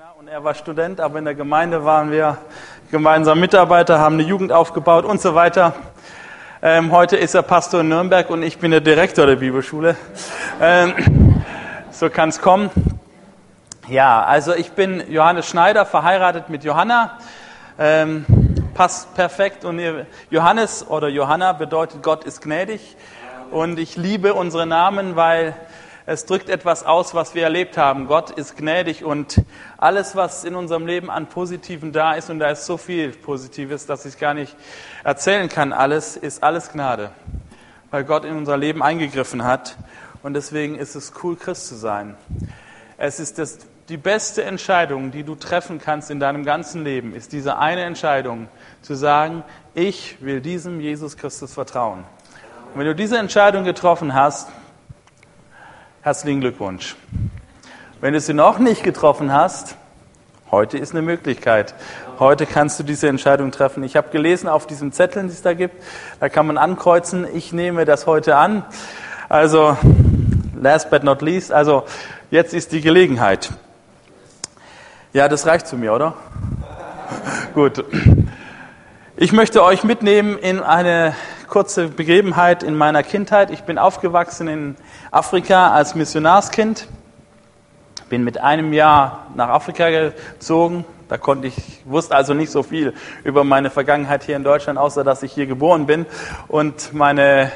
Missionar und er war Student, aber in der Gemeinde waren wir gemeinsam Mitarbeiter, haben eine Jugend aufgebaut und so weiter. Ähm, heute ist er Pastor in Nürnberg und ich bin der Direktor der Bibelschule. Ähm, so kann es kommen. Ja, also ich bin Johannes Schneider, verheiratet mit Johanna. Ähm, passt perfekt. Und Johannes oder Johanna bedeutet Gott ist gnädig. Und ich liebe unsere Namen, weil es drückt etwas aus, was wir erlebt haben. Gott ist gnädig und alles, was in unserem Leben an Positiven da ist, und da ist so viel Positives, dass ich gar nicht erzählen kann, alles ist alles Gnade, weil Gott in unser Leben eingegriffen hat. Und deswegen ist es cool, Christ zu sein. Es ist das, die beste Entscheidung, die du treffen kannst in deinem ganzen Leben, ist diese eine Entscheidung, zu sagen, ich will diesem Jesus Christus vertrauen. Und wenn du diese Entscheidung getroffen hast, Herzlichen Glückwunsch. Wenn du sie noch nicht getroffen hast, heute ist eine Möglichkeit. Heute kannst du diese Entscheidung treffen. Ich habe gelesen auf diesen Zetteln, die es da gibt, da kann man ankreuzen, ich nehme das heute an. Also, last but not least, also jetzt ist die Gelegenheit. Ja, das reicht zu mir, oder? Gut. Ich möchte euch mitnehmen in eine kurze Begebenheit in meiner Kindheit. Ich bin aufgewachsen in Afrika als Missionarskind. Bin mit einem Jahr nach Afrika gezogen. Da konnte ich, wusste also nicht so viel über meine Vergangenheit hier in Deutschland, außer dass ich hier geboren bin und meine,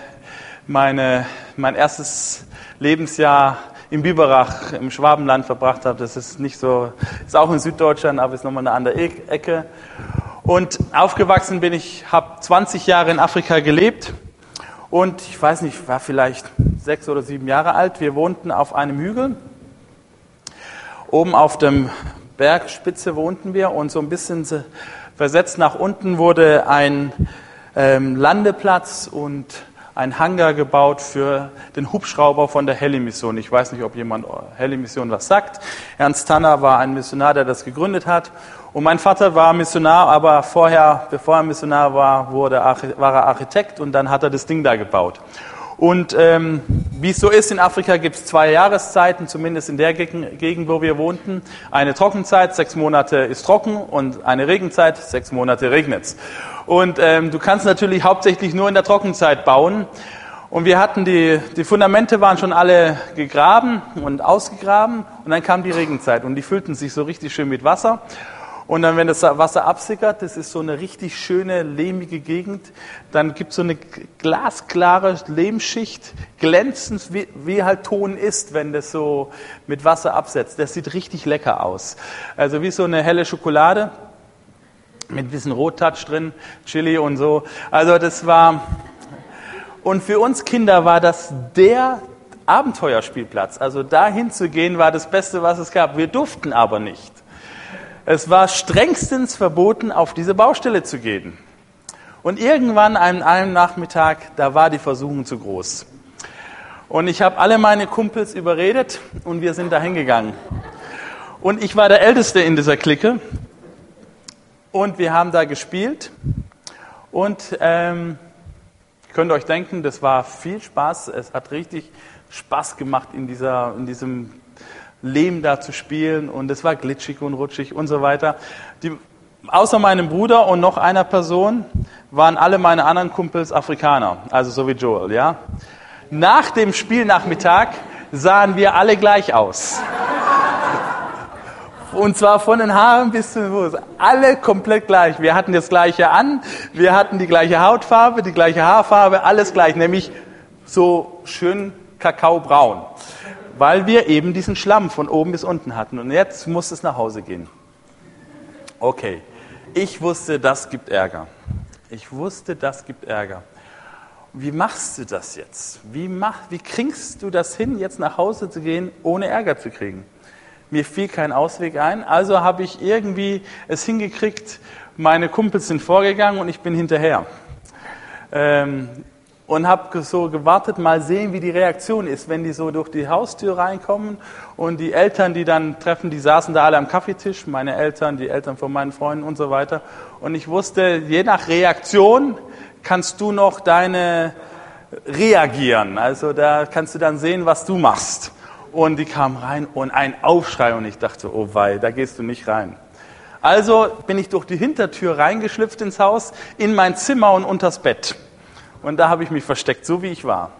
meine, mein erstes Lebensjahr im Biberach im Schwabenland verbracht habe. Das ist nicht so, ist auch in Süddeutschland, aber ist nochmal eine andere e-, Ecke. Und aufgewachsen bin ich, habe 20 Jahre in Afrika gelebt und ich weiß nicht, war vielleicht sechs oder sieben Jahre alt. Wir wohnten auf einem Hügel. Oben auf dem Bergspitze wohnten wir und so ein bisschen versetzt nach unten wurde ein ähm, Landeplatz und ein Hangar gebaut für den Hubschrauber von der Heli-Mission. Ich weiß nicht, ob jemand Heli-Mission was sagt. Ernst Tanner war ein Missionar, der das gegründet hat. Und mein Vater war Missionar, aber vorher, bevor er Missionar war, wurde, war er Architekt und dann hat er das Ding da gebaut. Und ähm, wie es so ist, in Afrika gibt es zwei Jahreszeiten, zumindest in der Gegend, wo wir wohnten. Eine Trockenzeit, sechs Monate ist trocken und eine Regenzeit, sechs Monate regnet's. Und ähm, du kannst natürlich hauptsächlich nur in der Trockenzeit bauen. Und wir hatten die, die Fundamente waren schon alle gegraben und ausgegraben. Und dann kam die Regenzeit und die füllten sich so richtig schön mit Wasser. Und dann, wenn das Wasser absickert, das ist so eine richtig schöne, lehmige Gegend, dann gibt es so eine glasklare Lehmschicht, glänzend, wie, wie, halt Ton ist, wenn das so mit Wasser absetzt. Das sieht richtig lecker aus. Also wie so eine helle Schokolade mit ein bisschen Rottouch drin, Chili und so. Also das war, und für uns Kinder war das der Abenteuerspielplatz. Also dahin zu gehen war das Beste, was es gab. Wir durften aber nicht. Es war strengstens verboten, auf diese Baustelle zu gehen. Und irgendwann an einem Nachmittag, da war die Versuchung zu groß. Und ich habe alle meine Kumpels überredet und wir sind da hingegangen. Und ich war der Älteste in dieser Clique. Und wir haben da gespielt. Und ähm, könnt euch denken, das war viel Spaß. Es hat richtig Spaß gemacht in, dieser, in diesem Lehm da zu spielen und es war glitschig und rutschig und so weiter. Die, außer meinem Bruder und noch einer Person waren alle meine anderen Kumpels Afrikaner, also so wie Joel, ja. Nach dem Spielnachmittag sahen wir alle gleich aus. Und zwar von den Haaren bis zum Fuß. Alle komplett gleich. Wir hatten das gleiche an, wir hatten die gleiche Hautfarbe, die gleiche Haarfarbe, alles gleich, nämlich so schön kakaobraun weil wir eben diesen Schlamm von oben bis unten hatten. Und jetzt muss es nach Hause gehen. Okay, ich wusste, das gibt Ärger. Ich wusste, das gibt Ärger. Wie machst du das jetzt? Wie, mach, wie kriegst du das hin, jetzt nach Hause zu gehen, ohne Ärger zu kriegen? Mir fiel kein Ausweg ein, also habe ich irgendwie es hingekriegt, meine Kumpels sind vorgegangen und ich bin hinterher. Ähm, und habe so gewartet, mal sehen, wie die Reaktion ist, wenn die so durch die Haustür reinkommen und die Eltern, die dann treffen, die saßen da alle am Kaffeetisch, meine Eltern, die Eltern von meinen Freunden und so weiter. Und ich wusste, je nach Reaktion kannst du noch deine reagieren. Also da kannst du dann sehen, was du machst. Und die kamen rein und ein Aufschrei und ich dachte, oh wei, da gehst du nicht rein. Also bin ich durch die Hintertür reingeschlüpft ins Haus, in mein Zimmer und unters Bett. Und da habe ich mich versteckt, so wie ich war.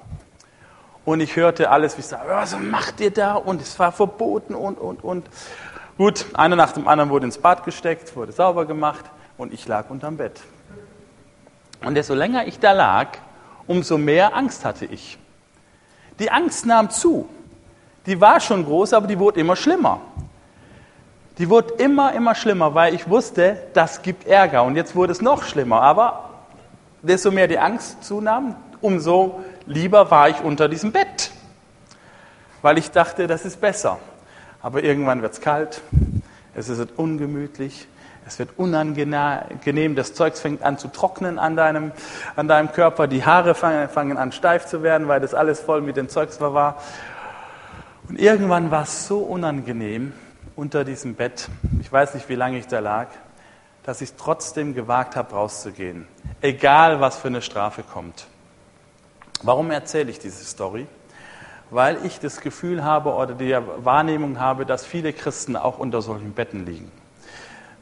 Und ich hörte alles, wie ich sage, was macht ihr da? Und es war verboten und, und, und. Gut, einer nach dem anderen wurde ins Bad gesteckt, wurde sauber gemacht und ich lag unterm Bett. Und desto länger ich da lag, umso mehr Angst hatte ich. Die Angst nahm zu. Die war schon groß, aber die wurde immer schlimmer. Die wurde immer, immer schlimmer, weil ich wusste, das gibt Ärger. Und jetzt wurde es noch schlimmer. Aber desto mehr die Angst zunahm, umso lieber war ich unter diesem Bett. Weil ich dachte, das ist besser. Aber irgendwann wird es kalt, es ist ungemütlich, es wird unangenehm, das Zeug fängt an zu trocknen an deinem, an deinem Körper, die Haare fangen, fangen an steif zu werden, weil das alles voll mit dem Zeugs war. Und irgendwann war es so unangenehm unter diesem Bett, ich weiß nicht, wie lange ich da lag, dass ich trotzdem gewagt habe, rauszugehen, egal was für eine Strafe kommt. Warum erzähle ich diese Story? Weil ich das Gefühl habe oder die Wahrnehmung habe, dass viele Christen auch unter solchen Betten liegen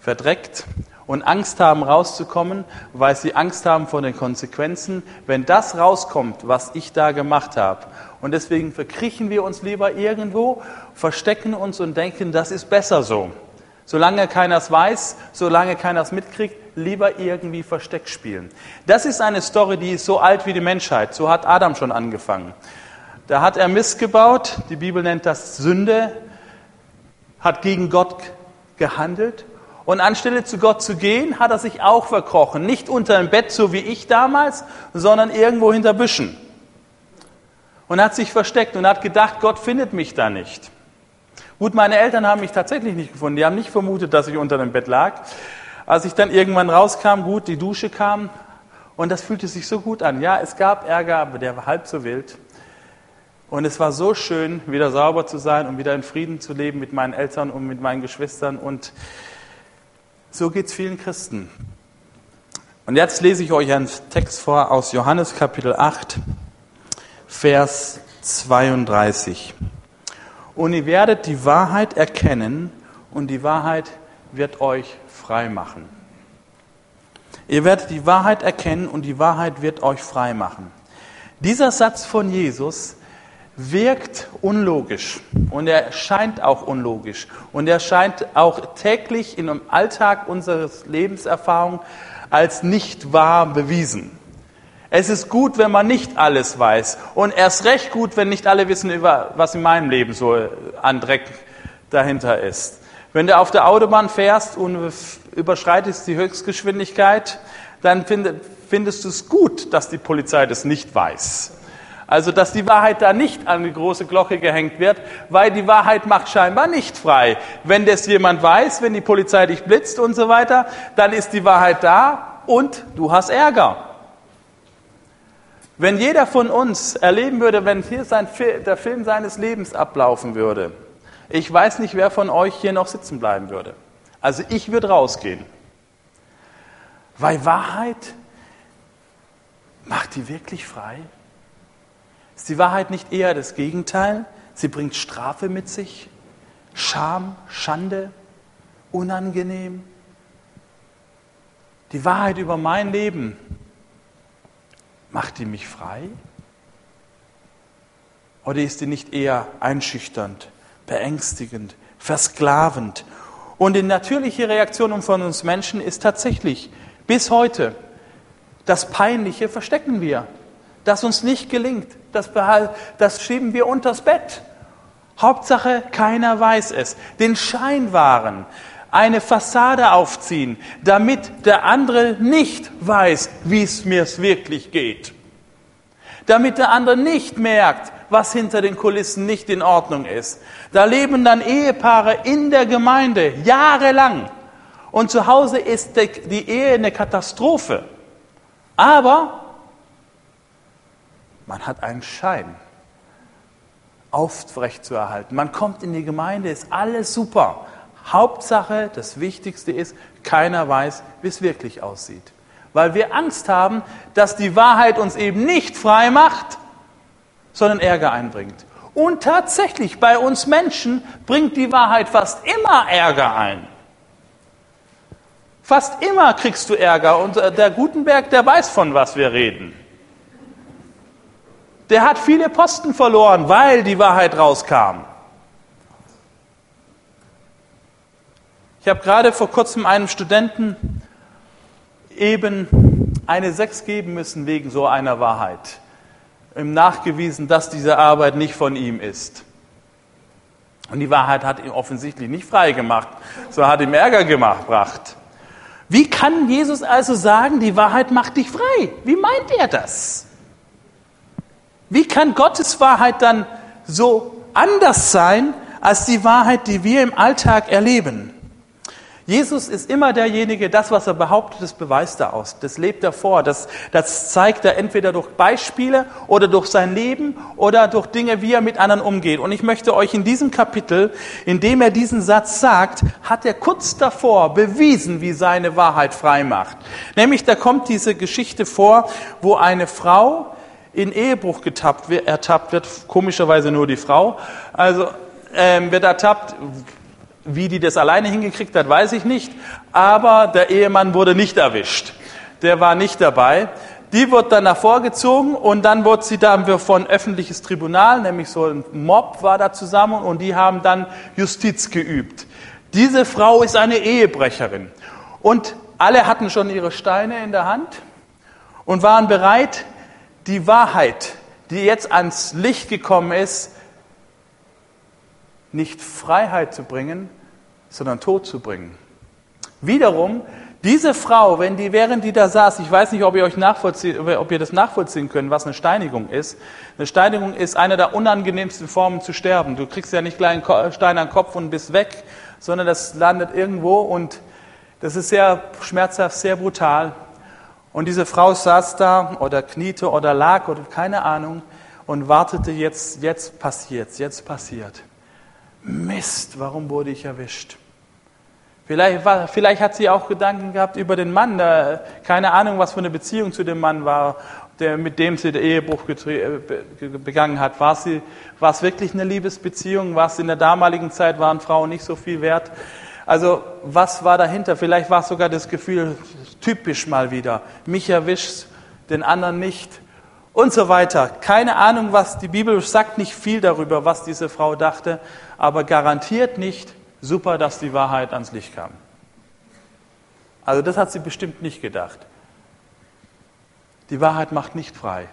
verdreckt und Angst haben rauszukommen, weil sie Angst haben vor den Konsequenzen, wenn das rauskommt, was ich da gemacht habe. Und deswegen verkriechen wir uns lieber irgendwo, verstecken uns und denken, das ist besser so. Solange keiner es weiß, solange keiner es mitkriegt, lieber irgendwie Versteck spielen. Das ist eine Story, die ist so alt wie die Menschheit. So hat Adam schon angefangen. Da hat er Mist gebaut, die Bibel nennt das Sünde, hat gegen Gott gehandelt und anstelle zu Gott zu gehen, hat er sich auch verkrochen. Nicht unter dem Bett, so wie ich damals, sondern irgendwo hinter Büschen. Und hat sich versteckt und hat gedacht, Gott findet mich da nicht. Gut, meine Eltern haben mich tatsächlich nicht gefunden. Die haben nicht vermutet, dass ich unter dem Bett lag. Als ich dann irgendwann rauskam, gut, die Dusche kam und das fühlte sich so gut an. Ja, es gab Ärger, aber der war halb so wild. Und es war so schön, wieder sauber zu sein und wieder in Frieden zu leben mit meinen Eltern und mit meinen Geschwistern und so geht es vielen Christen. Und jetzt lese ich euch einen Text vor aus Johannes Kapitel 8, Vers 32. Und ihr werdet die Wahrheit erkennen und die Wahrheit wird euch frei machen. Ihr werdet die Wahrheit erkennen und die Wahrheit wird euch frei machen. Dieser Satz von Jesus wirkt unlogisch und er scheint auch unlogisch und er scheint auch täglich in dem Alltag unseres Lebenserfahrung als nicht wahr bewiesen. Es ist gut, wenn man nicht alles weiß und erst recht gut, wenn nicht alle wissen, was in meinem Leben so an Dreck dahinter ist. Wenn du auf der Autobahn fährst und überschreitest die Höchstgeschwindigkeit, dann findest du es gut, dass die Polizei das nicht weiß. Also, dass die Wahrheit da nicht an die große Glocke gehängt wird, weil die Wahrheit macht scheinbar nicht frei. Wenn das jemand weiß, wenn die Polizei dich blitzt und so weiter, dann ist die Wahrheit da und du hast Ärger. Wenn jeder von uns erleben würde, wenn hier sein, der Film seines Lebens ablaufen würde, ich weiß nicht, wer von euch hier noch sitzen bleiben würde. Also ich würde rausgehen. Weil Wahrheit macht die wirklich frei? Ist die Wahrheit nicht eher das Gegenteil? Sie bringt Strafe mit sich, Scham, Schande, unangenehm. Die Wahrheit über mein Leben, macht die mich frei? Oder ist die nicht eher einschüchternd, beängstigend, versklavend? Und die natürliche Reaktion von uns Menschen ist tatsächlich bis heute, das Peinliche verstecken wir das uns nicht gelingt, das, das schieben wir unters Bett. Hauptsache, keiner weiß es. Den Schein wahren, eine Fassade aufziehen, damit der andere nicht weiß, wie es mir wirklich geht. Damit der andere nicht merkt, was hinter den Kulissen nicht in Ordnung ist. Da leben dann Ehepaare in der Gemeinde jahrelang. Und zu Hause ist die Ehe eine Katastrophe. Aber man hat einen Schein aufrecht zu erhalten. Man kommt in die Gemeinde, ist alles super. Hauptsache, das Wichtigste ist, keiner weiß, wie es wirklich aussieht. Weil wir Angst haben, dass die Wahrheit uns eben nicht frei macht, sondern Ärger einbringt. Und tatsächlich, bei uns Menschen bringt die Wahrheit fast immer Ärger ein. Fast immer kriegst du Ärger und äh, der Gutenberg, der weiß, von was wir reden. Der hat viele Posten verloren, weil die Wahrheit rauskam. Ich habe gerade vor kurzem einem Studenten eben eine Sechs geben müssen wegen so einer Wahrheit. Ihm nachgewiesen, dass diese Arbeit nicht von ihm ist. Und die Wahrheit hat ihn offensichtlich nicht frei gemacht, so hat ihm Ärger gebracht. Wie kann Jesus also sagen, die Wahrheit macht dich frei? Wie meint er das? Wie kann Gottes Wahrheit dann so anders sein als die Wahrheit, die wir im Alltag erleben? Jesus ist immer derjenige, das, was er behauptet, das beweist er aus. Das lebt er vor. Das, das zeigt er entweder durch Beispiele oder durch sein Leben oder durch Dinge, wie er mit anderen umgeht. Und ich möchte euch in diesem Kapitel, in dem er diesen Satz sagt, hat er kurz davor bewiesen, wie seine Wahrheit frei macht. Nämlich, da kommt diese Geschichte vor, wo eine Frau in Ehebruch getappt, ertappt wird, komischerweise nur die Frau, also ähm, wird ertappt, wie die das alleine hingekriegt hat, weiß ich nicht. Aber der Ehemann wurde nicht erwischt. Der war nicht dabei. Die wird dann hervorgezogen und dann wird sie dann von öffentliches Tribunal, nämlich so ein Mob war da zusammen und die haben dann Justiz geübt. Diese Frau ist eine Ehebrecherin. Und alle hatten schon ihre Steine in der Hand und waren bereit, die Wahrheit, die jetzt ans Licht gekommen ist, nicht Freiheit zu bringen, sondern Tod zu bringen. Wiederum, diese Frau, wenn die, während die da saß, ich weiß nicht, ob ihr euch nachvollziehen, ob ihr das nachvollziehen könnt, was eine Steinigung ist. Eine Steinigung ist eine der unangenehmsten Formen zu sterben. Du kriegst ja nicht gleich einen Stein an den Kopf und bist weg, sondern das landet irgendwo und das ist sehr schmerzhaft, sehr brutal. Und diese Frau saß da oder kniete oder lag oder keine Ahnung und wartete jetzt, jetzt passiert's, jetzt passiert. Mist, warum wurde ich erwischt? Vielleicht, war, vielleicht hat sie auch Gedanken gehabt über den Mann. Der, keine Ahnung, was für eine Beziehung zu dem Mann war, der, mit dem sie den Ehebruch äh, begangen hat. War, sie, war es wirklich eine Liebesbeziehung? War es in der damaligen Zeit, waren Frauen nicht so viel wert? Also was war dahinter? Vielleicht war es sogar das Gefühl, typisch mal wieder, mich erwischt, den anderen nicht und so weiter. Keine Ahnung, was die Bibel sagt, nicht viel darüber, was diese Frau dachte, aber garantiert nicht super, dass die Wahrheit ans Licht kam. Also das hat sie bestimmt nicht gedacht. Die Wahrheit macht nicht frei.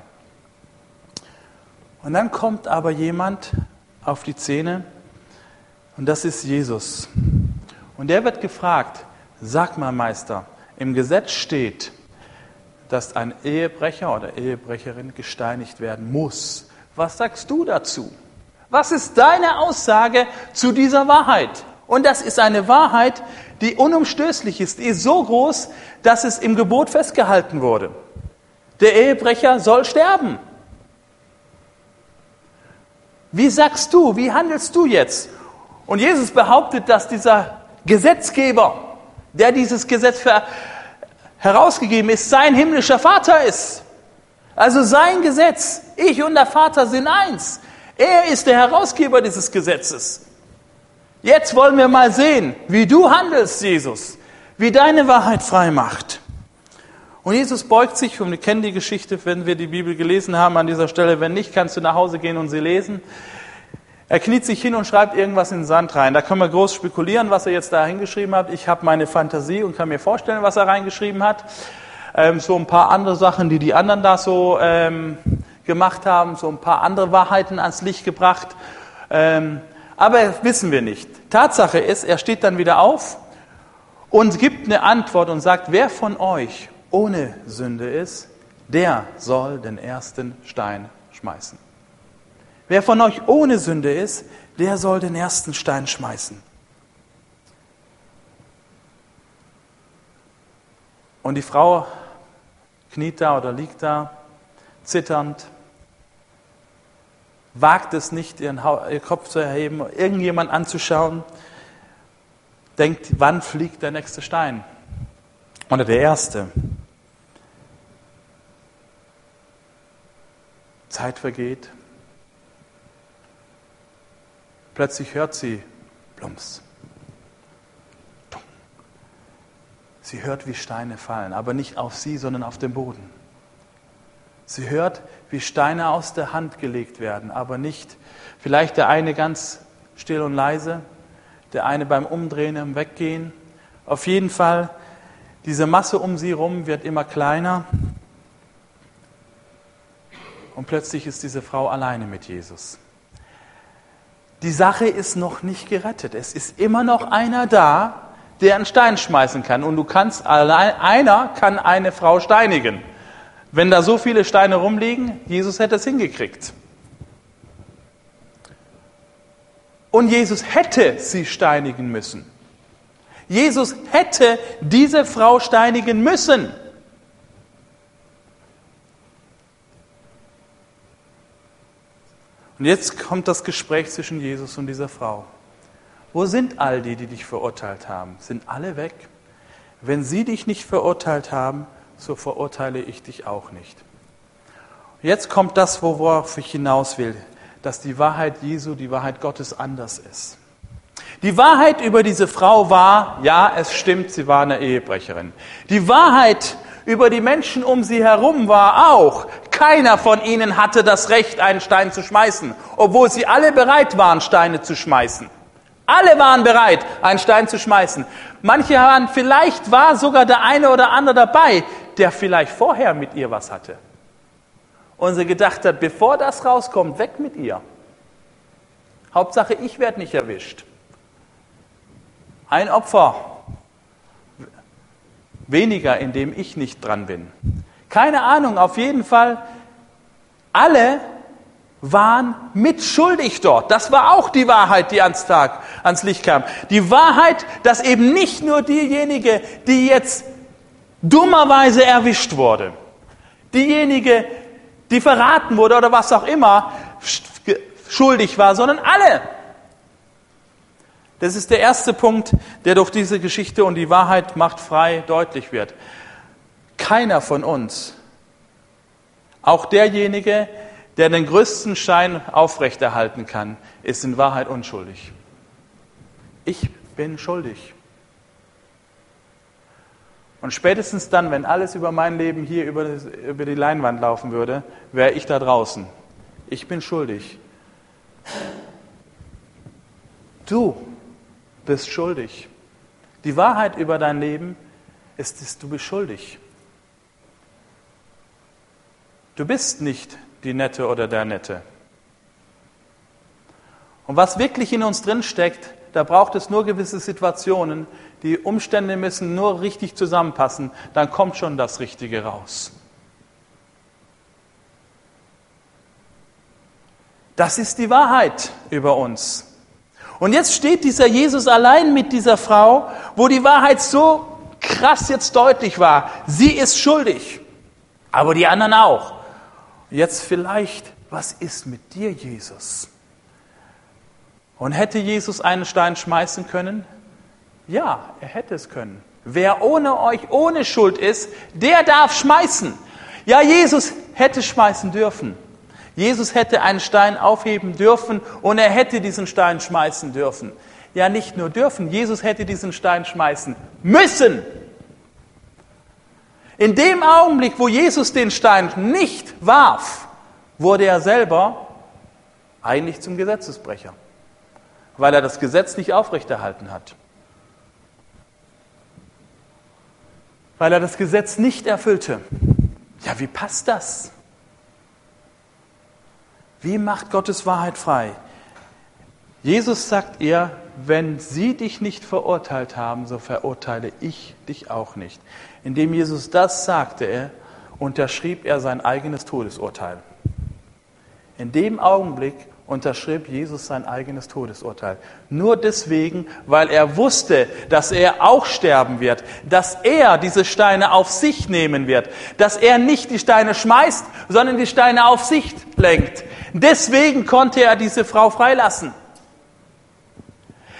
Und dann kommt aber jemand auf die Szene und das ist Jesus. Und der wird gefragt, sag mal Meister, im Gesetz steht, dass ein Ehebrecher oder Ehebrecherin gesteinigt werden muss. Was sagst du dazu? Was ist deine Aussage zu dieser Wahrheit? Und das ist eine Wahrheit, die unumstößlich ist, die ist so groß, dass es im Gebot festgehalten wurde. Der Ehebrecher soll sterben. Wie sagst du, wie handelst du jetzt? Und Jesus behauptet, dass dieser Gesetzgeber, der dieses Gesetz herausgegeben ist, sein himmlischer Vater ist. Also sein Gesetz, ich und der Vater sind eins. Er ist der Herausgeber dieses Gesetzes. Jetzt wollen wir mal sehen, wie du handelst, Jesus, wie deine Wahrheit frei macht. Und Jesus beugt sich, und wir kennen die Geschichte, wenn wir die Bibel gelesen haben an dieser Stelle. Wenn nicht, kannst du nach Hause gehen und sie lesen. Er kniet sich hin und schreibt irgendwas in den Sand rein. Da können wir groß spekulieren, was er jetzt da hingeschrieben hat. Ich habe meine Fantasie und kann mir vorstellen, was er reingeschrieben hat. Ähm, so ein paar andere Sachen, die die anderen da so ähm, gemacht haben, so ein paar andere Wahrheiten ans Licht gebracht. Ähm, aber wissen wir nicht. Tatsache ist, er steht dann wieder auf und gibt eine Antwort und sagt, wer von euch ohne Sünde ist, der soll den ersten Stein schmeißen. Wer von euch ohne Sünde ist, der soll den ersten Stein schmeißen. Und die Frau kniet da oder liegt da, zitternd, wagt es nicht, ihren Kopf zu erheben, irgendjemand anzuschauen, denkt, wann fliegt der nächste Stein? Oder der erste. Zeit vergeht. Plötzlich hört sie Plumps. Sie hört, wie Steine fallen, aber nicht auf sie, sondern auf den Boden. Sie hört, wie Steine aus der Hand gelegt werden, aber nicht vielleicht der eine ganz still und leise, der eine beim Umdrehen im Weggehen. Auf jeden Fall, diese Masse um sie herum wird immer kleiner. Und plötzlich ist diese Frau alleine mit Jesus. Die Sache ist noch nicht gerettet. Es ist immer noch einer da, der einen Stein schmeißen kann. Und du kannst allein, einer kann eine Frau steinigen. Wenn da so viele Steine rumliegen, Jesus hätte es hingekriegt. Und Jesus hätte sie steinigen müssen. Jesus hätte diese Frau steinigen müssen. Und jetzt kommt das Gespräch zwischen Jesus und dieser Frau. Wo sind all die, die dich verurteilt haben? Sind alle weg? Wenn sie dich nicht verurteilt haben, so verurteile ich dich auch nicht. Jetzt kommt das, worauf ich hinaus will, dass die Wahrheit Jesu, die Wahrheit Gottes anders ist. Die Wahrheit über diese Frau war, ja, es stimmt, sie war eine Ehebrecherin. Die Wahrheit über die Menschen um sie herum war auch, keiner von ihnen hatte das Recht, einen Stein zu schmeißen, obwohl sie alle bereit waren, Steine zu schmeißen. Alle waren bereit, einen Stein zu schmeißen. Manche waren, vielleicht war sogar der eine oder andere dabei, der vielleicht vorher mit ihr was hatte. Und sie gedacht hat, bevor das rauskommt, weg mit ihr. Hauptsache, ich werde nicht erwischt. Ein Opfer weniger, indem ich nicht dran bin. Keine Ahnung, auf jeden Fall, alle waren mitschuldig dort. Das war auch die Wahrheit, die ans Tag, ans Licht kam. Die Wahrheit, dass eben nicht nur diejenige, die jetzt dummerweise erwischt wurde, diejenige, die verraten wurde oder was auch immer, schuldig war, sondern alle. Das ist der erste Punkt, der durch diese Geschichte und die Wahrheit macht frei deutlich wird. Keiner von uns, auch derjenige, der den größten Schein aufrechterhalten kann, ist in Wahrheit unschuldig. Ich bin schuldig. Und spätestens dann, wenn alles über mein Leben hier über, über die Leinwand laufen würde, wäre ich da draußen. Ich bin schuldig. Du bist schuldig. Die Wahrheit über dein Leben ist, dass du bist schuldig. Du bist nicht die Nette oder der Nette. Und was wirklich in uns drin steckt, da braucht es nur gewisse Situationen, die Umstände müssen nur richtig zusammenpassen, dann kommt schon das Richtige raus. Das ist die Wahrheit über uns. Und jetzt steht dieser Jesus allein mit dieser Frau, wo die Wahrheit so krass jetzt deutlich war. Sie ist schuldig, aber die anderen auch. Jetzt vielleicht, was ist mit dir, Jesus? Und hätte Jesus einen Stein schmeißen können? Ja, er hätte es können. Wer ohne euch ohne Schuld ist, der darf schmeißen. Ja, Jesus hätte schmeißen dürfen. Jesus hätte einen Stein aufheben dürfen und er hätte diesen Stein schmeißen dürfen. Ja, nicht nur dürfen, Jesus hätte diesen Stein schmeißen müssen. In dem Augenblick, wo Jesus den Stein nicht warf, wurde er selber eigentlich zum Gesetzesbrecher, weil er das Gesetz nicht aufrechterhalten hat. Weil er das Gesetz nicht erfüllte. Ja, wie passt das? Wie macht Gottes Wahrheit frei? Jesus sagt ihr, wenn sie dich nicht verurteilt haben, so verurteile ich dich auch nicht. Indem Jesus das sagte, er, unterschrieb er sein eigenes Todesurteil. In dem Augenblick unterschrieb Jesus sein eigenes Todesurteil. Nur deswegen, weil er wusste, dass er auch sterben wird, dass er diese Steine auf sich nehmen wird, dass er nicht die Steine schmeißt, sondern die Steine auf sich lenkt. Deswegen konnte er diese Frau freilassen.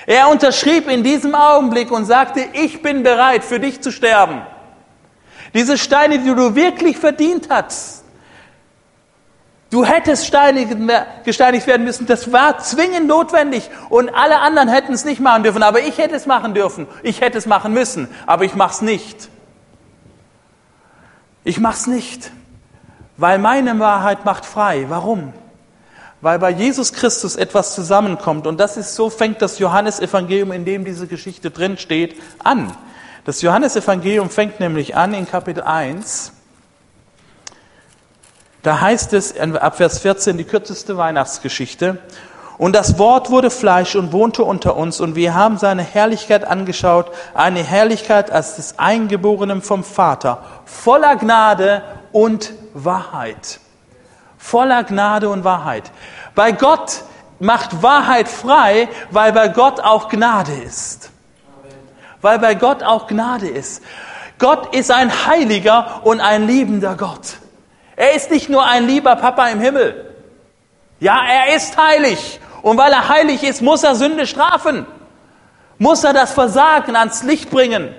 Er unterschrieb in diesem Augenblick und sagte, ich bin bereit, für dich zu sterben. Diese Steine, die du wirklich verdient hast, Du hättest gesteinigt werden müssen. Das war zwingend notwendig. Und alle anderen hätten es nicht machen dürfen. Aber ich hätte es machen dürfen. Ich hätte es machen müssen. Aber ich mache es nicht. Ich mache es nicht. Weil meine Wahrheit macht frei. Warum? Weil bei Jesus Christus etwas zusammenkommt. Und das ist so, fängt das Johannesevangelium, in dem diese Geschichte drin steht, an. Das Johannesevangelium fängt nämlich an in Kapitel 1 da heißt es ab Vers 14 die kürzeste Weihnachtsgeschichte. Und das Wort wurde Fleisch und wohnte unter uns und wir haben seine Herrlichkeit angeschaut, eine Herrlichkeit als des Eingeborenen vom Vater, voller Gnade und Wahrheit. Voller Gnade und Wahrheit. Bei Gott macht Wahrheit frei, weil bei Gott auch Gnade ist. Weil bei Gott auch Gnade ist. Gott ist ein heiliger und ein liebender Gott. Er ist nicht nur ein lieber Papa im Himmel. Ja, er ist heilig. Und weil er heilig ist, muss er Sünde strafen. Muss er das Versagen ans Licht bringen.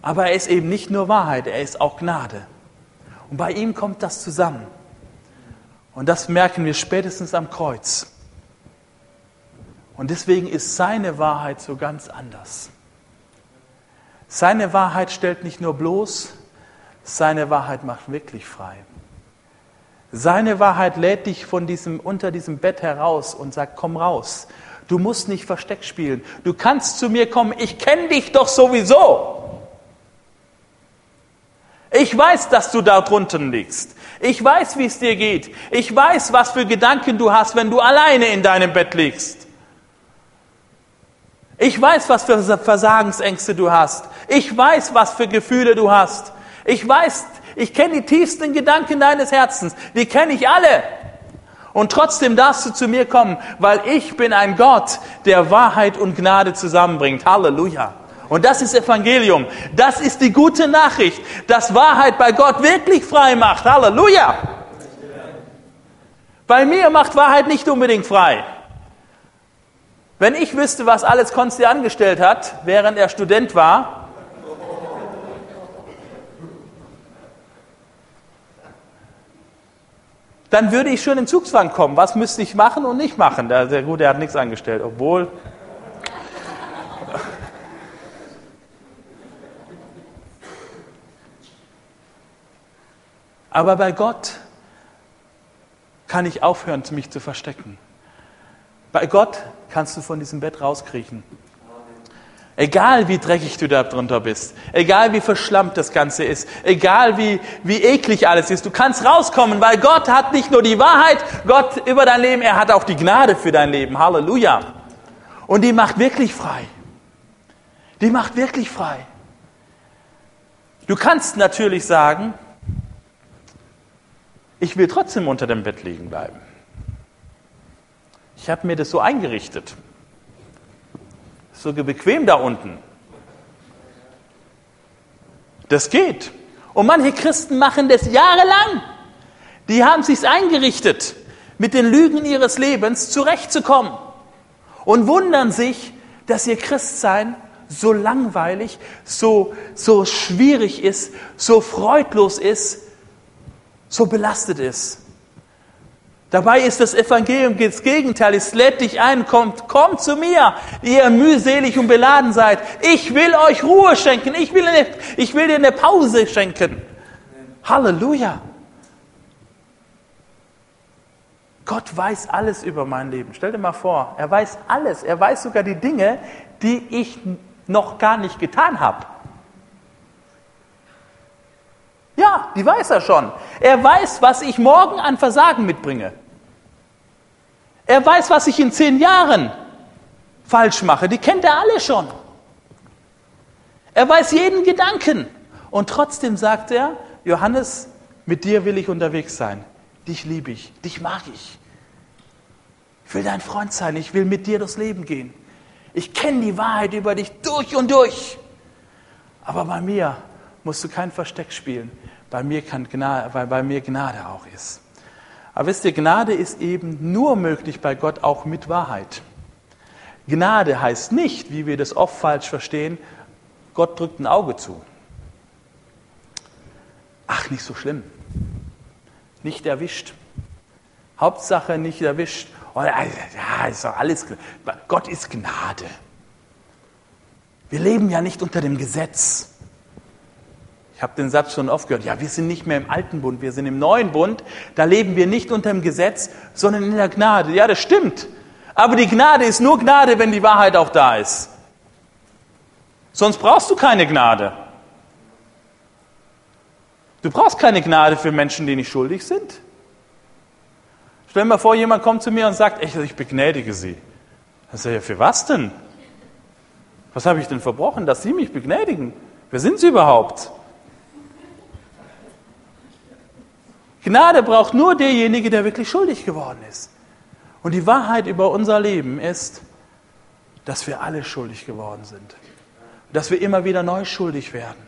Aber er ist eben nicht nur Wahrheit, er ist auch Gnade. Und bei ihm kommt das zusammen. Und das merken wir spätestens am Kreuz. Und deswegen ist seine Wahrheit so ganz anders. Seine Wahrheit stellt nicht nur bloß, seine Wahrheit macht wirklich frei. Seine Wahrheit lädt dich von diesem, unter diesem Bett heraus und sagt, komm raus. Du musst nicht Versteck spielen. Du kannst zu mir kommen. Ich kenne dich doch sowieso. Ich weiß, dass du da drunten liegst. Ich weiß, wie es dir geht. Ich weiß, was für Gedanken du hast, wenn du alleine in deinem Bett liegst. Ich weiß, was für Versagensängste du hast. Ich weiß, was für Gefühle du hast. Ich weiß, ich kenne die tiefsten Gedanken deines Herzens. Die kenne ich alle. Und trotzdem darfst du zu mir kommen, weil ich bin ein Gott, der Wahrheit und Gnade zusammenbringt. Halleluja. Und das ist Evangelium. Das ist die gute Nachricht, dass Wahrheit bei Gott wirklich frei macht. Halleluja. Bei mir macht Wahrheit nicht unbedingt frei. Wenn ich wüsste, was alles Konsti angestellt hat, während er Student war, dann würde ich schon in Zugzwang kommen. Was müsste ich machen und nicht machen? Der, der gut, der hat nichts angestellt, obwohl. Aber bei Gott kann ich aufhören, mich zu verstecken. Bei Gott kannst du von diesem Bett rauskriechen. Egal wie dreckig du da drunter bist, egal wie verschlammt das Ganze ist, egal wie, wie eklig alles ist, du kannst rauskommen, weil Gott hat nicht nur die Wahrheit, Gott über dein Leben, er hat auch die Gnade für dein Leben. Halleluja. Und die macht wirklich frei. Die macht wirklich frei. Du kannst natürlich sagen, ich will trotzdem unter dem Bett liegen bleiben. Ich habe mir das so eingerichtet so bequem da unten. Das geht. Und manche Christen machen das jahrelang. Die haben sich's eingerichtet, mit den Lügen ihres Lebens zurechtzukommen und wundern sich, dass ihr Christsein so langweilig, so, so schwierig ist, so freudlos ist, so belastet ist. Dabei ist das Evangelium das Gegenteil. Es lädt dich ein, kommt, kommt zu mir, ihr mühselig und beladen seid. Ich will euch Ruhe schenken. Ich will, eine, ich will dir eine Pause schenken. Halleluja. Gott weiß alles über mein Leben. Stell dir mal vor, er weiß alles. Er weiß sogar die Dinge, die ich noch gar nicht getan habe. Ja, die weiß er schon. Er weiß, was ich morgen an Versagen mitbringe. Er weiß, was ich in zehn Jahren falsch mache. Die kennt er alle schon. Er weiß jeden Gedanken. Und trotzdem sagt er, Johannes, mit dir will ich unterwegs sein. Dich liebe ich, dich mag ich. Ich will dein Freund sein, ich will mit dir durchs Leben gehen. Ich kenne die Wahrheit über dich durch und durch. Aber bei mir musst du kein Versteck spielen bei mir Gnade, weil bei mir Gnade auch ist. Aber wisst ihr, Gnade ist eben nur möglich bei Gott auch mit Wahrheit. Gnade heißt nicht, wie wir das oft falsch verstehen, Gott drückt ein Auge zu. Ach, nicht so schlimm. Nicht erwischt. Hauptsache nicht erwischt. Oh, ja, ist doch alles. Gott ist Gnade. Wir leben ja nicht unter dem Gesetz. Ich habe den Satz schon oft gehört. Ja, wir sind nicht mehr im alten Bund, wir sind im neuen Bund. Da leben wir nicht unter dem Gesetz, sondern in der Gnade. Ja, das stimmt. Aber die Gnade ist nur Gnade, wenn die Wahrheit auch da ist. Sonst brauchst du keine Gnade. Du brauchst keine Gnade für Menschen, die nicht schuldig sind. Stell dir mal vor, jemand kommt zu mir und sagt, ich, ich begnädige Sie. Das ist ja für was denn? Was habe ich denn verbrochen, dass Sie mich begnädigen? Wer sind Sie überhaupt? Gnade braucht nur derjenige, der wirklich schuldig geworden ist. Und die Wahrheit über unser Leben ist, dass wir alle schuldig geworden sind. Dass wir immer wieder neu schuldig werden.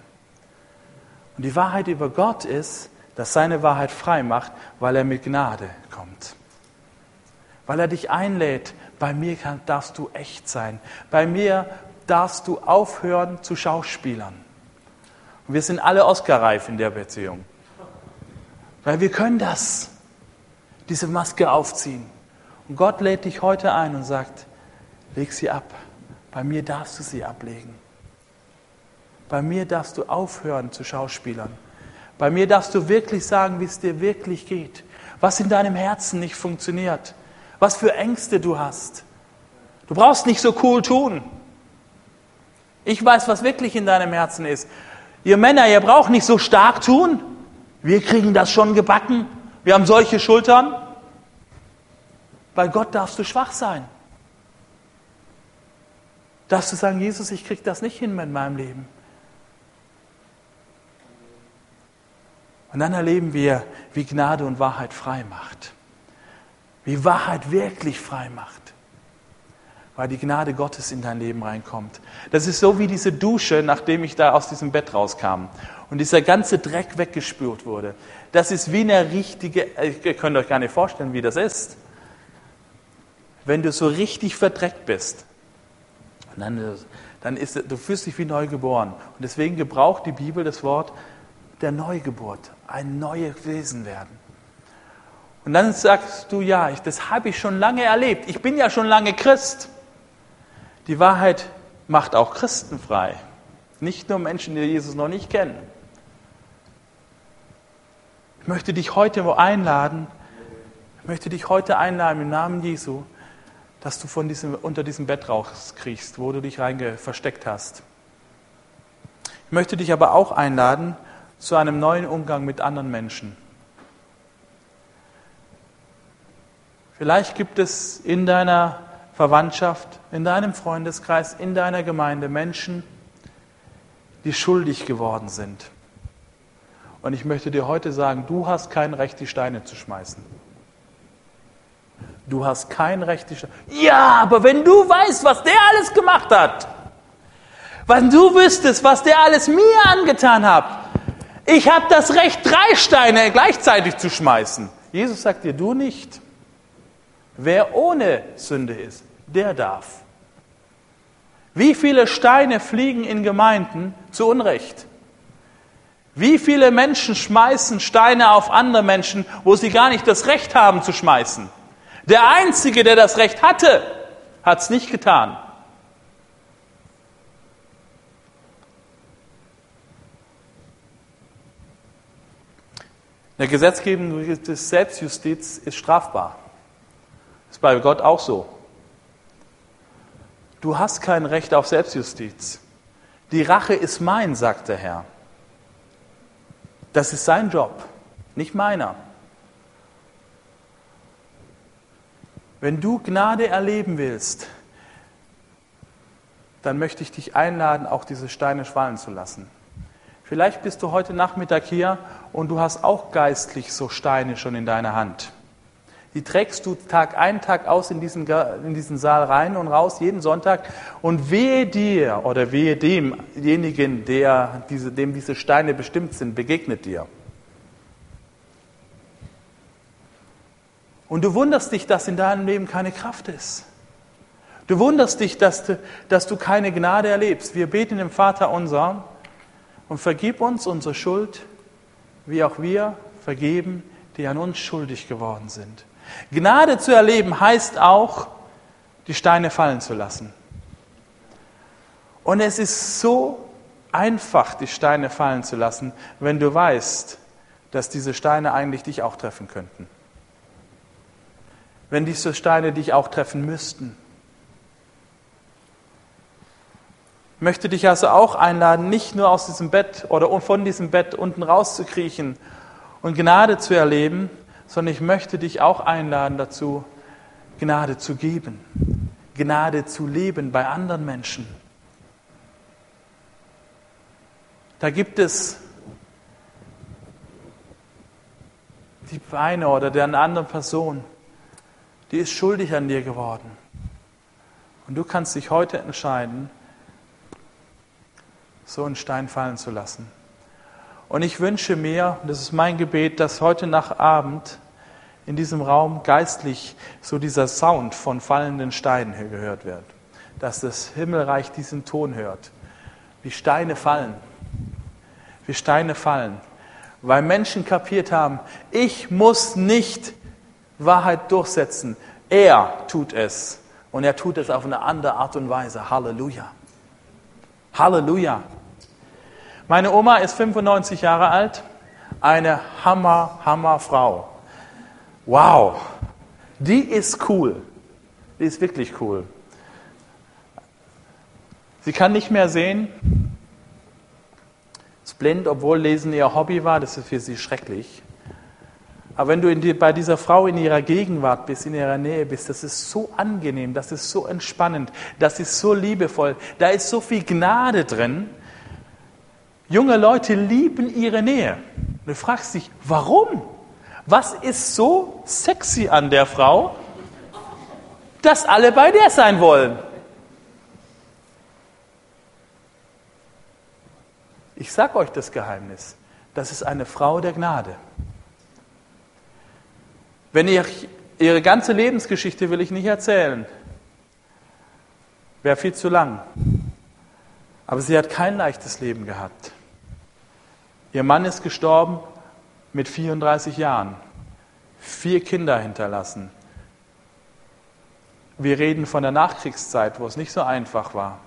Und die Wahrheit über Gott ist, dass seine Wahrheit frei macht, weil er mit Gnade kommt. Weil er dich einlädt, bei mir darfst du echt sein. Bei mir darfst du aufhören zu Schauspielern. Und wir sind alle Oscar-reif in der Beziehung. Weil wir können das, diese Maske aufziehen. Und Gott lädt dich heute ein und sagt, leg sie ab. Bei mir darfst du sie ablegen. Bei mir darfst du aufhören zu Schauspielern. Bei mir darfst du wirklich sagen, wie es dir wirklich geht. Was in deinem Herzen nicht funktioniert. Was für Ängste du hast. Du brauchst nicht so cool tun. Ich weiß, was wirklich in deinem Herzen ist. Ihr Männer, ihr braucht nicht so stark tun. Wir kriegen das schon gebacken. Wir haben solche Schultern. Bei Gott darfst du schwach sein. Darfst du sagen, Jesus, ich kriege das nicht hin in meinem Leben. Und dann erleben wir, wie Gnade und Wahrheit frei macht. Wie Wahrheit wirklich frei macht. Weil die Gnade Gottes in dein Leben reinkommt. Das ist so wie diese Dusche, nachdem ich da aus diesem Bett rauskam und dieser ganze Dreck weggespült wurde. Das ist wie eine richtige, ihr könnt euch gar nicht vorstellen, wie das ist. Wenn du so richtig verdreckt bist, dann, dann ist, du fühlst dich wie neu geboren. Und deswegen gebraucht die Bibel das Wort der Neugeburt, ein neues Wesen werden. Und dann sagst du, ja, ich, das habe ich schon lange erlebt. Ich bin ja schon lange Christ. Die Wahrheit macht auch Christen frei. Nicht nur Menschen, die Jesus noch nicht kennen. Ich möchte dich heute einladen, ich möchte dich heute einladen im Namen Jesu, dass du von diesem, unter diesem Bett rauskriegst, wo du dich reinge versteckt hast. Ich möchte dich aber auch einladen, zu einem neuen Umgang mit anderen Menschen. Vielleicht gibt es in deiner Verwandtschaft, in deinem Freundeskreis, in deiner Gemeinde Menschen, die schuldig geworden sind. Und ich möchte dir heute sagen, du hast kein Recht, die Steine zu schmeißen. Du hast kein Recht, die Steine. Ja, aber wenn du weißt, was der alles gemacht hat, wenn du wüsstest, was der alles mir angetan hat, ich habe das Recht, drei Steine gleichzeitig zu schmeißen. Jesus sagt dir, du nicht. Wer ohne Sünde ist, der darf. Wie viele Steine fliegen in Gemeinden zu Unrecht? Wie viele Menschen schmeißen Steine auf andere Menschen, wo sie gar nicht das Recht haben zu schmeißen? Der Einzige, der das Recht hatte, hat es nicht getan. Der Gesetzgebung des Selbstjustiz ist strafbar. Das ist bei Gott auch so. Du hast kein Recht auf Selbstjustiz. Die Rache ist mein, sagt der Herr. Das ist sein Job, nicht meiner. Wenn du Gnade erleben willst, dann möchte ich dich einladen, auch diese Steine fallen zu lassen. Vielleicht bist du heute Nachmittag hier und du hast auch geistlich so Steine schon in deiner Hand. Die trägst du Tag ein, Tag aus in diesen, in diesen Saal rein und raus, jeden Sonntag. Und wehe dir oder wehe demjenigen, der diese, dem diese Steine bestimmt sind, begegnet dir. Und du wunderst dich, dass in deinem Leben keine Kraft ist. Du wunderst dich, dass du, dass du keine Gnade erlebst. Wir beten dem Vater unser und vergib uns unsere Schuld, wie auch wir vergeben, die an uns schuldig geworden sind. Gnade zu erleben heißt auch, die Steine fallen zu lassen. Und es ist so einfach, die Steine fallen zu lassen, wenn du weißt, dass diese Steine eigentlich dich auch treffen könnten. Wenn diese Steine dich auch treffen müssten. Ich möchte dich also auch einladen, nicht nur aus diesem Bett oder von diesem Bett unten rauszukriechen und Gnade zu erleben, sondern ich möchte dich auch einladen dazu, Gnade zu geben, Gnade zu leben bei anderen Menschen. Da gibt es die eine oder der anderen Person, die ist schuldig an dir geworden. Und du kannst dich heute entscheiden, so einen Stein fallen zu lassen. Und ich wünsche mir, das ist mein Gebet, dass heute nach Abend in diesem Raum geistlich so dieser Sound von fallenden Steinen gehört wird. Dass das Himmelreich diesen Ton hört. Wie Steine fallen. Wie Steine fallen weil Menschen kapiert haben, ich muss nicht Wahrheit durchsetzen. Er tut es. Und er tut es auf eine andere Art und Weise. Halleluja. Halleluja. Meine Oma ist 95 Jahre alt. Eine Hammer, Hammer Frau. Wow. Die ist cool. Die ist wirklich cool. Sie kann nicht mehr sehen ist blind, obwohl Lesen ihr Hobby war, das ist für sie schrecklich. Aber wenn du die, bei dieser Frau in ihrer Gegenwart bist, in ihrer Nähe bist, das ist so angenehm, das ist so entspannend, das ist so liebevoll, da ist so viel Gnade drin. Junge Leute lieben ihre Nähe. Du fragst dich, warum? Was ist so sexy an der Frau, dass alle bei der sein wollen? Ich sage euch das Geheimnis. Das ist eine Frau der Gnade. Wenn ihr ihre ganze Lebensgeschichte will ich nicht erzählen. Wäre viel zu lang. Aber sie hat kein leichtes Leben gehabt. Ihr Mann ist gestorben mit 34 Jahren. Vier Kinder hinterlassen. Wir reden von der Nachkriegszeit, wo es nicht so einfach war.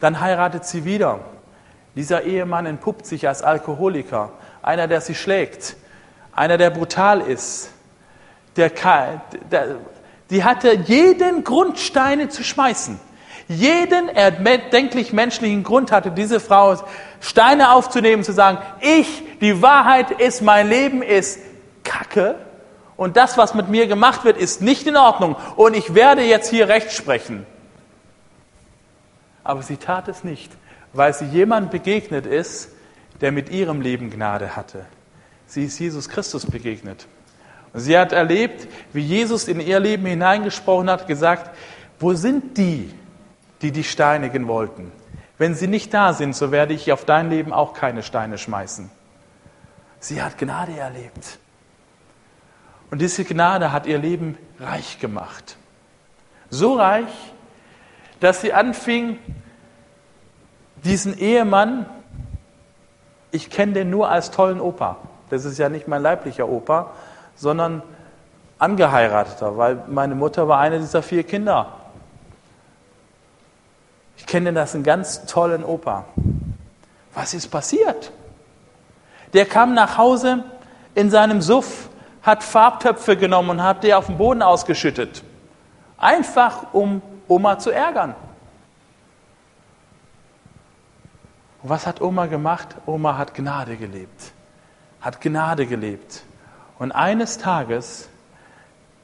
Dann heiratet sie wieder. Dieser Ehemann entpuppt sich als Alkoholiker, einer, der sie schlägt, einer, der brutal ist. Der, der, die hatte jeden Grund, Steine zu schmeißen. Jeden erdenklich menschlichen Grund hatte diese Frau, Steine aufzunehmen, zu sagen, ich, die Wahrheit ist, mein Leben ist Kacke und das, was mit mir gemacht wird, ist nicht in Ordnung und ich werde jetzt hier Recht sprechen. Aber sie tat es nicht, weil sie jemand begegnet ist, der mit ihrem Leben Gnade hatte. Sie ist Jesus Christus begegnet. Und sie hat erlebt, wie Jesus in ihr Leben hineingesprochen hat, gesagt, wo sind die, die dich steinigen wollten? Wenn sie nicht da sind, so werde ich auf dein Leben auch keine Steine schmeißen. Sie hat Gnade erlebt. Und diese Gnade hat ihr Leben reich gemacht. So reich, dass sie anfing, diesen Ehemann, ich kenne den nur als tollen Opa. Das ist ja nicht mein leiblicher Opa, sondern angeheirateter, weil meine Mutter war eine dieser vier Kinder. Ich kenne den als einen ganz tollen Opa. Was ist passiert? Der kam nach Hause in seinem Suff, hat Farbtöpfe genommen und hat die auf den Boden ausgeschüttet. Einfach um Oma zu ärgern. Und was hat Oma gemacht? Oma hat Gnade gelebt. Hat Gnade gelebt. Und eines Tages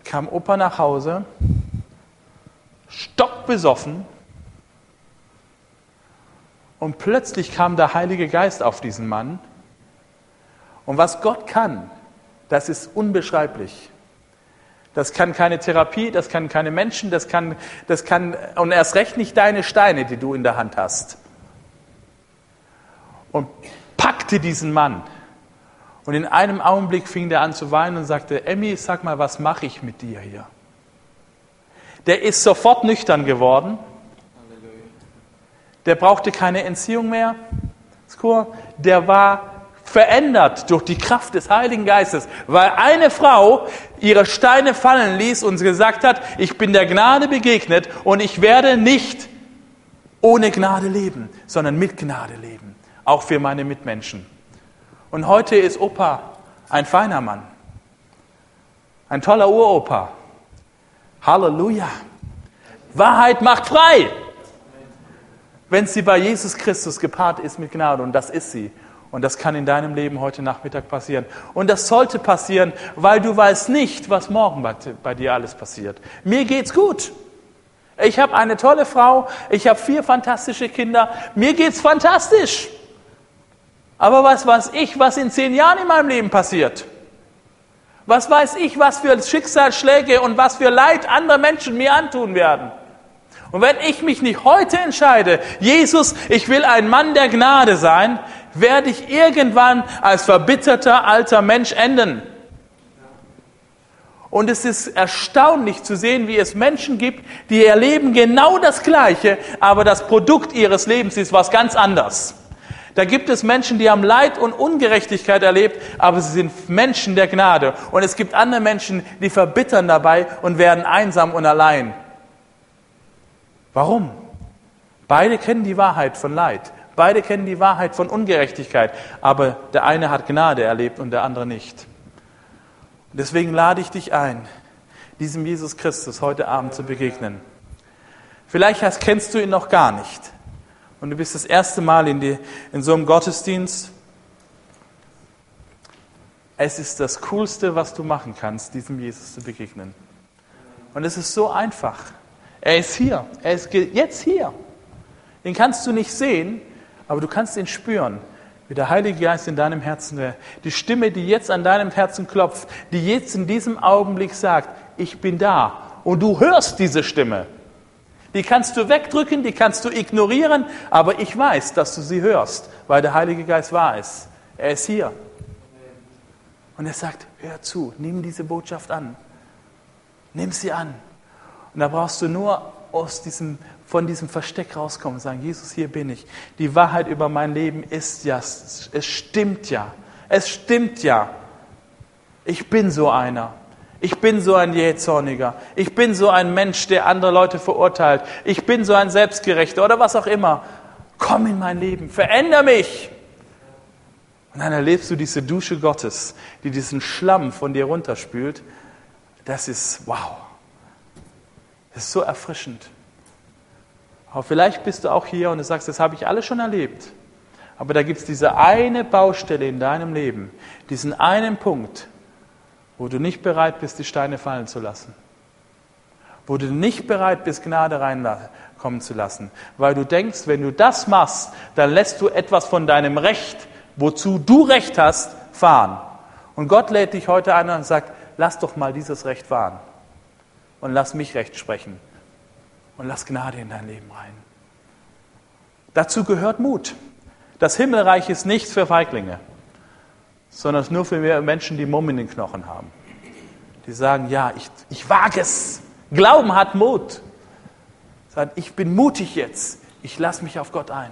kam Opa nach Hause, stockbesoffen, und plötzlich kam der Heilige Geist auf diesen Mann. Und was Gott kann, das ist unbeschreiblich. Das kann keine Therapie, das kann keine Menschen, das kann, das kann, und erst recht nicht deine Steine, die du in der Hand hast. Und packte diesen Mann. Und in einem Augenblick fing der an zu weinen und sagte, Emmy, sag mal, was mache ich mit dir hier? Der ist sofort nüchtern geworden. Der brauchte keine Entziehung mehr. Der war verändert durch die Kraft des Heiligen Geistes, weil eine Frau ihre Steine fallen ließ und gesagt hat, ich bin der Gnade begegnet und ich werde nicht ohne Gnade leben, sondern mit Gnade leben, auch für meine Mitmenschen. Und heute ist Opa ein feiner Mann, ein toller Uropa. Halleluja. Wahrheit macht frei, wenn sie bei Jesus Christus gepaart ist mit Gnade und das ist sie. Und das kann in deinem Leben heute Nachmittag passieren. Und das sollte passieren, weil du weißt nicht, was morgen bei, dir alles passiert. Mir geht's gut. Ich habe eine tolle Frau, ich habe vier fantastische Kinder, mir geht's fantastisch. Aber was weiß ich, was in zehn Jahren in meinem Leben passiert? Was weiß ich, was für Schicksalsschläge und was für Leid andere Menschen mir antun werden? Und wenn ich mich nicht heute entscheide, Jesus, ich will ein Mann der Gnade sein, werde ich irgendwann als verbitterter alter Mensch enden. Und es ist erstaunlich zu sehen, wie es Menschen gibt, die erleben genau das Gleiche, aber das Produkt ihres Lebens ist was ganz anderes. Da gibt es Menschen, die haben Leid und Ungerechtigkeit erlebt, aber sie sind Menschen der Gnade. Und es gibt andere Menschen, die verbittern dabei und werden einsam und allein. Warum? Beide kennen die Wahrheit von Leid. Beide kennen die Wahrheit von Ungerechtigkeit. Aber der eine hat Gnade erlebt und der andere nicht. Deswegen lade ich dich ein, diesem Jesus Christus heute Abend zu begegnen. Vielleicht hast, kennst du ihn noch gar nicht und du bist das erste Mal in, die, in so einem Gottesdienst. Es ist das Coolste, was du machen kannst, diesem Jesus zu begegnen. Und es ist so einfach. Er ist hier. Er ist jetzt hier. Den kannst du nicht sehen, aber du kannst ihn spüren wie der Heilige Geist in deinem Herzen wäre. Die Stimme, die jetzt an deinem Herzen klopft, die jetzt in diesem Augenblick sagt, ich bin da. Und du hörst diese Stimme. Die kannst du wegdrücken, die kannst du ignorieren, aber ich weiß, dass du sie hörst, weil der Heilige Geist wahr ist. Er ist hier. Und er sagt, hör zu, nimm diese Botschaft an. Nimm sie an. Und da brauchst du nur aus diesem von diesem Versteck rauskommen und sagen, Jesus, hier bin ich. Die Wahrheit über mein Leben ist ja, es stimmt ja. Es stimmt ja. Ich bin so einer. Ich bin so ein Jähzorniger. Ich bin so ein Mensch, der andere Leute verurteilt. Ich bin so ein Selbstgerechter oder was auch immer. Komm in mein Leben, veränder mich. Und dann erlebst du diese Dusche Gottes, die diesen Schlamm von dir runterspült. Das ist wow. Das ist so erfrischend. Aber vielleicht bist du auch hier und du sagst, das habe ich alles schon erlebt. Aber da gibt es diese eine Baustelle in deinem Leben, diesen einen Punkt, wo du nicht bereit bist, die Steine fallen zu lassen. Wo du nicht bereit bist, Gnade reinkommen zu lassen. Weil du denkst, wenn du das machst, dann lässt du etwas von deinem Recht, wozu du Recht hast, fahren. Und Gott lädt dich heute ein und sagt, lass doch mal dieses Recht fahren. Und lass mich Recht sprechen und lass Gnade in dein Leben rein. Dazu gehört Mut. Das Himmelreich ist nichts für Feiglinge, sondern nur für Menschen, die Mumm in den Knochen haben. Die sagen, ja, ich, ich wage es. Glauben hat Mut. Sagen, ich bin mutig jetzt. Ich lasse mich auf Gott ein.